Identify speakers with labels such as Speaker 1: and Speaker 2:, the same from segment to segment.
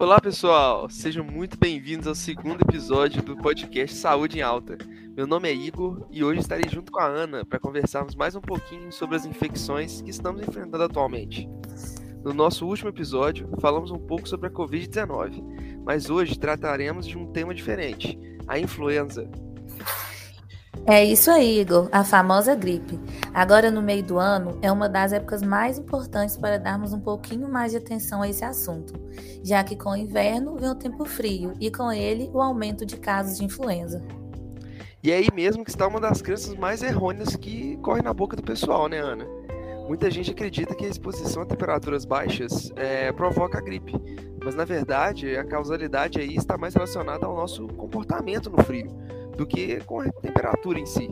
Speaker 1: Olá, pessoal! Sejam muito bem-vindos ao segundo episódio do podcast Saúde em Alta. Meu nome é Igor e hoje estarei junto com a Ana para conversarmos mais um pouquinho sobre as infecções que estamos enfrentando atualmente. No nosso último episódio, falamos um pouco sobre a Covid-19, mas hoje trataremos de um tema diferente: a influenza.
Speaker 2: É isso aí, Igor, a famosa gripe. Agora, no meio do ano, é uma das épocas mais importantes para darmos um pouquinho mais de atenção a esse assunto, já que com o inverno vem o tempo frio e com ele o aumento de casos de influenza.
Speaker 1: E é aí mesmo que está uma das crenças mais errôneas que corre na boca do pessoal, né, Ana? Muita gente acredita que a exposição a temperaturas baixas é, provoca a gripe, mas na verdade a causalidade aí está mais relacionada ao nosso comportamento no frio do que com a temperatura em si.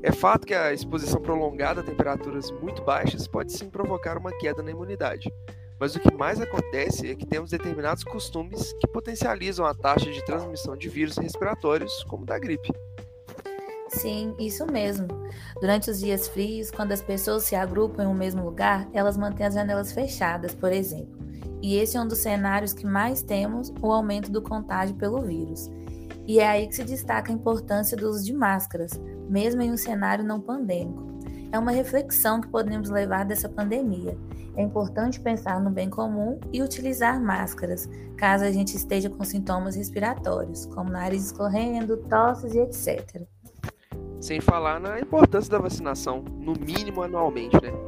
Speaker 1: É fato que a exposição prolongada a temperaturas muito baixas pode sim provocar uma queda na imunidade, mas o que mais acontece é que temos determinados costumes que potencializam a taxa de transmissão de vírus respiratórios, como da gripe.
Speaker 2: Sim, isso mesmo. Durante os dias frios, quando as pessoas se agrupam em um mesmo lugar, elas mantêm as janelas fechadas, por exemplo. E esse é um dos cenários que mais temos o aumento do contágio pelo vírus. E é aí que se destaca a importância do uso de máscaras, mesmo em um cenário não pandêmico. É uma reflexão que podemos levar dessa pandemia. É importante pensar no bem comum e utilizar máscaras, caso a gente esteja com sintomas respiratórios, como nariz escorrendo, tosses e etc.
Speaker 1: Sem falar na importância da vacinação, no mínimo anualmente, né?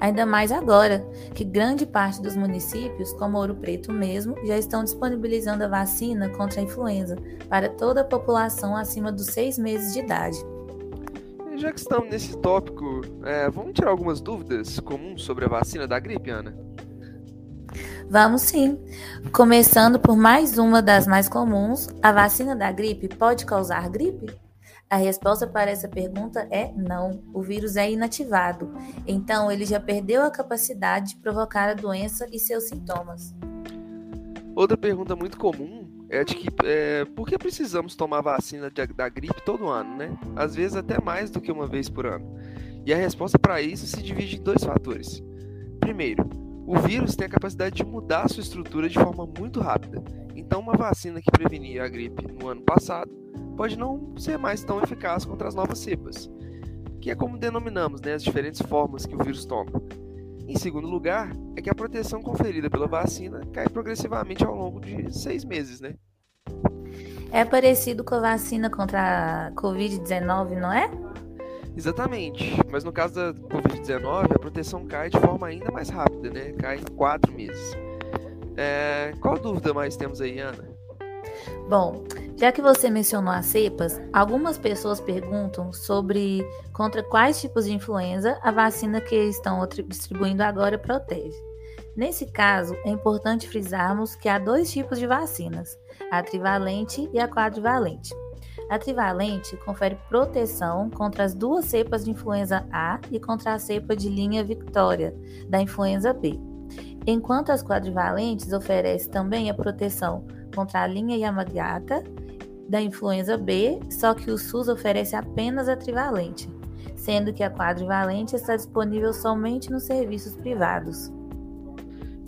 Speaker 2: Ainda mais agora, que grande parte dos municípios, como Ouro Preto mesmo, já estão disponibilizando a vacina contra a influenza para toda a população acima dos seis meses de idade.
Speaker 1: Já que estamos nesse tópico, é, vamos tirar algumas dúvidas comuns sobre a vacina da gripe, Ana?
Speaker 2: Vamos sim. Começando por mais uma das mais comuns, a vacina da gripe pode causar gripe? A resposta para essa pergunta é não. O vírus é inativado, então ele já perdeu a capacidade de provocar a doença e seus sintomas.
Speaker 1: Outra pergunta muito comum é de que é, por que precisamos tomar vacina de, da gripe todo ano, né? Às vezes até mais do que uma vez por ano. E a resposta para isso se divide em dois fatores. Primeiro, o vírus tem a capacidade de mudar sua estrutura de forma muito rápida. Então, uma vacina que prevenia a gripe no ano passado pode não ser mais tão eficaz contra as novas cepas, que é como denominamos né, as diferentes formas que o vírus toma. Em segundo lugar, é que a proteção conferida pela vacina cai progressivamente ao longo de seis meses, né?
Speaker 2: É parecido com a vacina contra a Covid-19, não é?
Speaker 1: Exatamente, mas no caso da Covid-19, a proteção cai de forma ainda mais rápida, né? Cai em quatro meses. É... Qual dúvida mais temos aí, Ana?
Speaker 2: Bom, já que você mencionou as cepas, algumas pessoas perguntam sobre contra quais tipos de influenza a vacina que estão distribuindo agora protege. Nesse caso, é importante frisarmos que há dois tipos de vacinas, a trivalente e a quadrivalente. A trivalente confere proteção contra as duas cepas de influenza A e contra a cepa de linha Victoria da influenza B, enquanto as quadrivalentes oferecem também a proteção contra a linha Yamagata da influenza B, só que o SUS oferece apenas a trivalente, sendo que a quadrivalente está disponível somente nos serviços privados.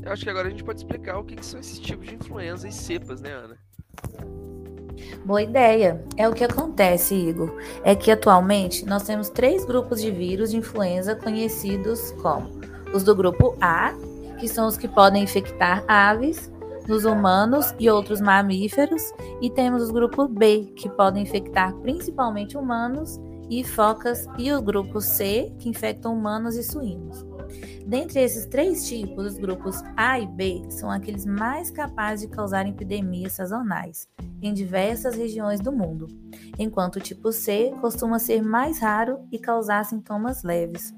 Speaker 1: Eu acho que agora a gente pode explicar o que, são esses tipos de influenza e cepas, né, Ana?
Speaker 2: Boa ideia. É o que acontece, Igor. É que atualmente nós temos três grupos de vírus de influenza conhecidos como os do grupo A, que são os que podem infectar aves, nos humanos e outros mamíferos, e temos os grupos B, que podem infectar principalmente humanos e focas, e o grupo C, que infectam humanos e suínos. Dentre esses três tipos, os grupos A e B são aqueles mais capazes de causar epidemias sazonais em diversas regiões do mundo, enquanto o tipo C costuma ser mais raro e causar sintomas leves.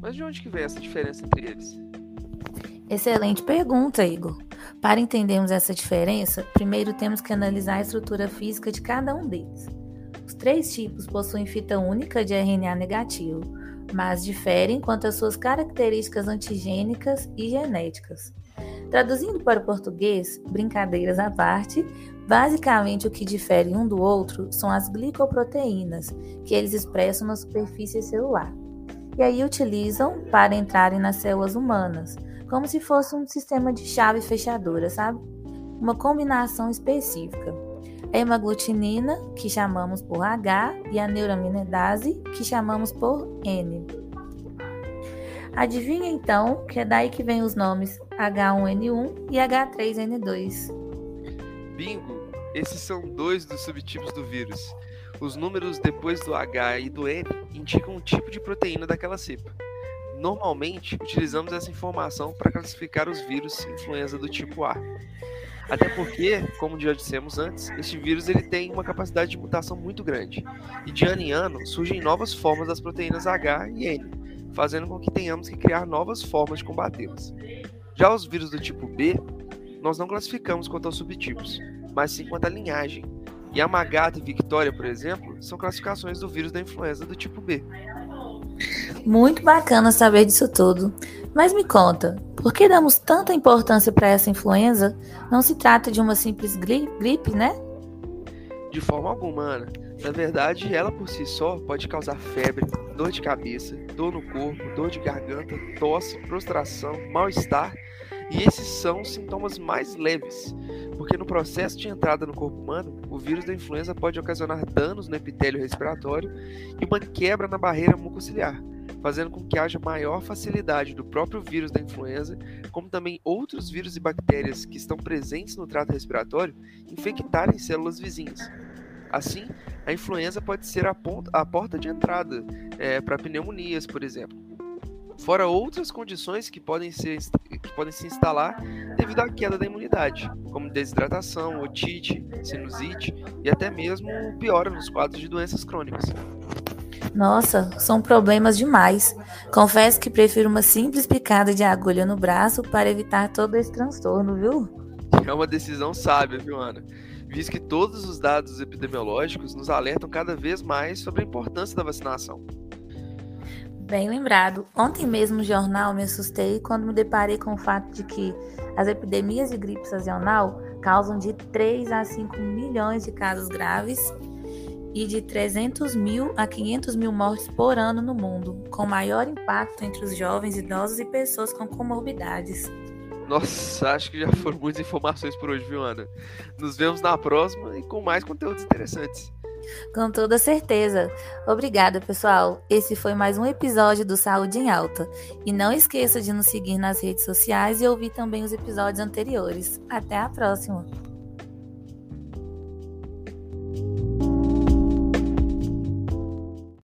Speaker 1: Mas de onde que vem essa diferença entre eles?
Speaker 2: Excelente pergunta, Igor. Para entendermos essa diferença, primeiro temos que analisar a estrutura física de cada um deles. Os três tipos possuem fita única de RNA negativo, mas diferem quanto às suas características antigênicas e genéticas. Traduzindo para o português, brincadeiras à parte, basicamente o que difere um do outro são as glicoproteínas, que eles expressam na superfície celular. E aí utilizam para entrarem nas células humanas, como se fosse um sistema de chave fechadura, sabe? Uma combinação específica. A hemaglutinina, que chamamos por H, e a neuraminidase, que chamamos por N. Adivinha então que é daí que vem os nomes H1N1 e H3N2.
Speaker 1: Bingo! Esses são dois dos subtipos do vírus. Os números depois do H e do N indicam o tipo de proteína daquela cepa. Normalmente, utilizamos essa informação para classificar os vírus influenza do tipo A. Até porque, como já dissemos antes, este vírus ele tem uma capacidade de mutação muito grande. E de ano em ano surgem novas formas das proteínas H e N, fazendo com que tenhamos que criar novas formas de combatê-las. Já os vírus do tipo B, nós não classificamos quanto aos subtipos, mas sim quanto à linhagem, e a Magata e Victoria, por exemplo, são classificações do vírus da influenza do tipo B.
Speaker 2: Muito bacana saber disso tudo. Mas me conta, por que damos tanta importância para essa influenza? Não se trata de uma simples gripe, né?
Speaker 1: De forma alguma, Ana. Na verdade, ela por si só pode causar febre, dor de cabeça, dor no corpo, dor de garganta, tosse, prostração, mal-estar e esses são os sintomas mais leves, porque no processo de entrada no corpo humano, o vírus da influenza pode ocasionar danos no epitélio respiratório e uma quebra na barreira mucociliar, fazendo com que haja maior facilidade do próprio vírus da influenza, como também outros vírus e bactérias que estão presentes no trato respiratório, infectarem células vizinhas. Assim, a influenza pode ser a, ponta, a porta de entrada é, para pneumonias, por exemplo fora outras condições que podem, ser, que podem se instalar devido à queda da imunidade, como desidratação, otite, sinusite e até mesmo piora nos quadros de doenças crônicas.
Speaker 2: Nossa, são problemas demais. Confesso que prefiro uma simples picada de agulha no braço para evitar todo esse transtorno, viu?
Speaker 1: É uma decisão sábia, viu, Ana? Visto que todos os dados epidemiológicos nos alertam cada vez mais sobre a importância da vacinação.
Speaker 2: Bem lembrado. Ontem mesmo no jornal me assustei quando me deparei com o fato de que as epidemias de gripe sazonal causam de 3 a 5 milhões de casos graves e de 300 mil a 500 mil mortes por ano no mundo, com maior impacto entre os jovens, idosos e pessoas com comorbidades.
Speaker 1: Nossa, acho que já foram muitas informações por hoje, viu, Ana? Nos vemos na próxima e com mais conteúdos interessantes.
Speaker 2: Com toda certeza. Obrigada, pessoal. Esse foi mais um episódio do Saúde em Alta. E não esqueça de nos seguir nas redes sociais e ouvir também os episódios anteriores. Até a próxima!